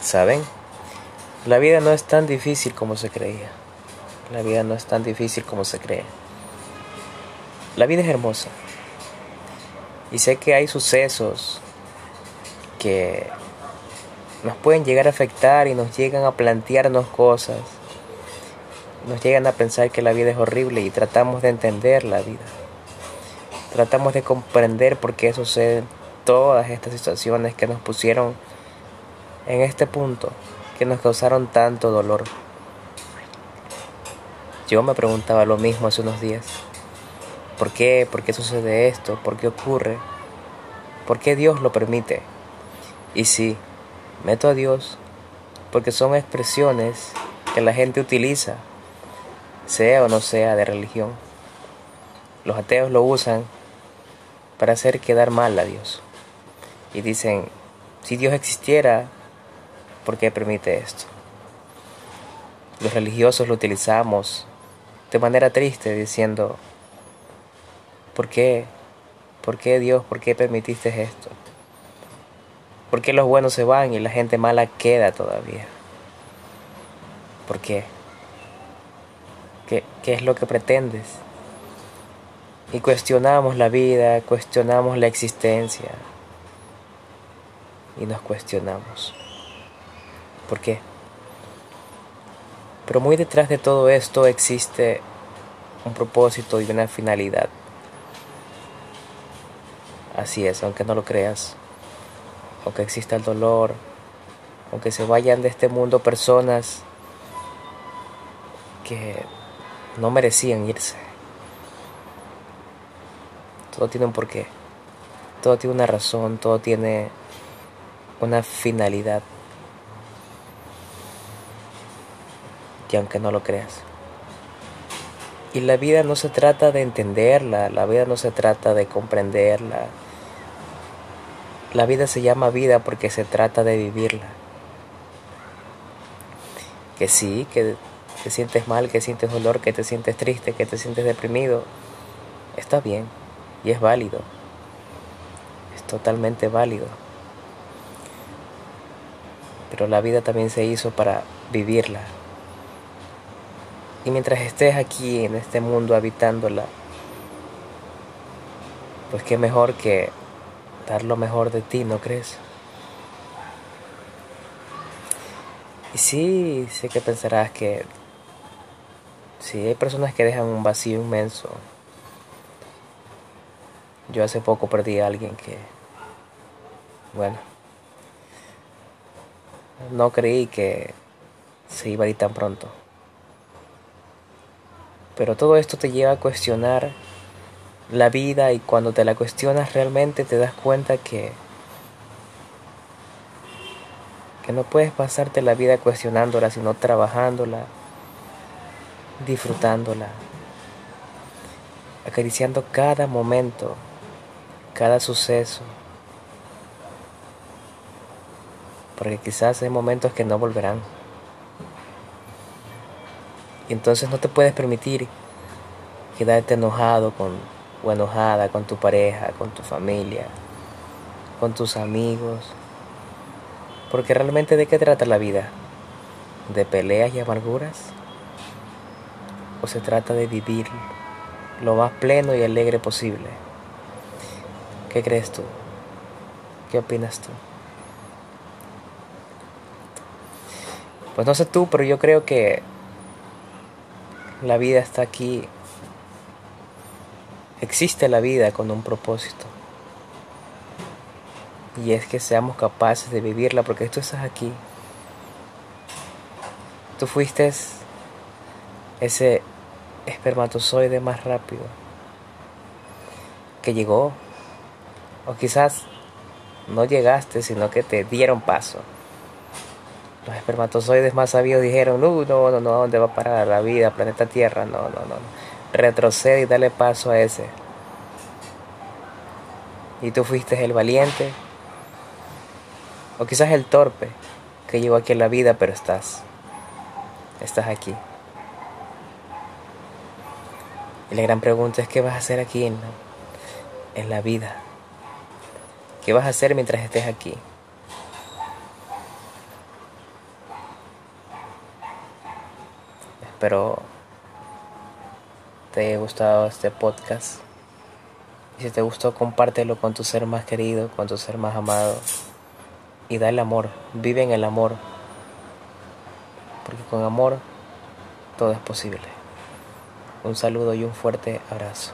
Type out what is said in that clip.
¿Saben? La vida no es tan difícil como se creía. La vida no es tan difícil como se cree. La vida es hermosa. Y sé que hay sucesos que nos pueden llegar a afectar y nos llegan a plantearnos cosas. Nos llegan a pensar que la vida es horrible y tratamos de entender la vida. Tratamos de comprender por qué suceden todas estas situaciones que nos pusieron en este punto, que nos causaron tanto dolor. Yo me preguntaba lo mismo hace unos días. ¿Por qué? ¿Por qué sucede esto? ¿Por qué ocurre? ¿Por qué Dios lo permite? Y sí, meto a Dios porque son expresiones que la gente utiliza, sea o no sea de religión. Los ateos lo usan para hacer quedar mal a Dios. Y dicen, si Dios existiera, ¿por qué permite esto? Los religiosos lo utilizamos de manera triste diciendo, ¿por qué? ¿Por qué Dios? ¿Por qué permitiste esto? ¿Por qué los buenos se van y la gente mala queda todavía? ¿Por qué? ¿Qué, qué es lo que pretendes? Y cuestionamos la vida, cuestionamos la existencia y nos cuestionamos. ¿Por qué? Pero muy detrás de todo esto existe un propósito y una finalidad. Así es, aunque no lo creas, aunque exista el dolor, aunque se vayan de este mundo personas que no merecían irse. Todo tiene un porqué, todo tiene una razón, todo tiene una finalidad. Y aunque no lo creas. Y la vida no se trata de entenderla, la vida no se trata de comprenderla. La vida se llama vida porque se trata de vivirla. Que sí, que te sientes mal, que sientes dolor, que te sientes triste, que te sientes deprimido. Está bien y es válido. Es totalmente válido. Pero la vida también se hizo para vivirla, y mientras estés aquí en este mundo habitándola, pues qué mejor que dar lo mejor de ti, ¿no crees? Y sí, sé que pensarás que sí, hay personas que dejan un vacío inmenso. Yo hace poco perdí a alguien que, bueno, no creí que se iba a ir tan pronto. Pero todo esto te lleva a cuestionar la vida y cuando te la cuestionas realmente te das cuenta que que no puedes pasarte la vida cuestionándola, sino trabajándola, disfrutándola, acariciando cada momento, cada suceso. Porque quizás hay momentos que no volverán. Y entonces no te puedes permitir quedarte enojado con, o enojada con tu pareja, con tu familia, con tus amigos. Porque realmente de qué trata la vida? ¿De peleas y amarguras? ¿O se trata de vivir lo más pleno y alegre posible? ¿Qué crees tú? ¿Qué opinas tú? Pues no sé tú, pero yo creo que la vida está aquí. Existe la vida con un propósito. Y es que seamos capaces de vivirla porque tú estás aquí. Tú fuiste ese espermatozoide más rápido que llegó. O quizás no llegaste, sino que te dieron paso. Los espermatozoides más sabios dijeron, no, no, no, no, ¿dónde va a parar la vida, planeta Tierra? No, no, no. Retrocede y dale paso a ese. Y tú fuiste el valiente, o quizás el torpe, que llegó aquí en la vida, pero estás. Estás aquí. Y la gran pregunta es, ¿qué vas a hacer aquí en en la vida? ¿Qué vas a hacer mientras estés aquí? Espero te haya gustado este podcast. Y si te gustó, compártelo con tu ser más querido, con tu ser más amado. Y da el amor, vive en el amor. Porque con amor todo es posible. Un saludo y un fuerte abrazo.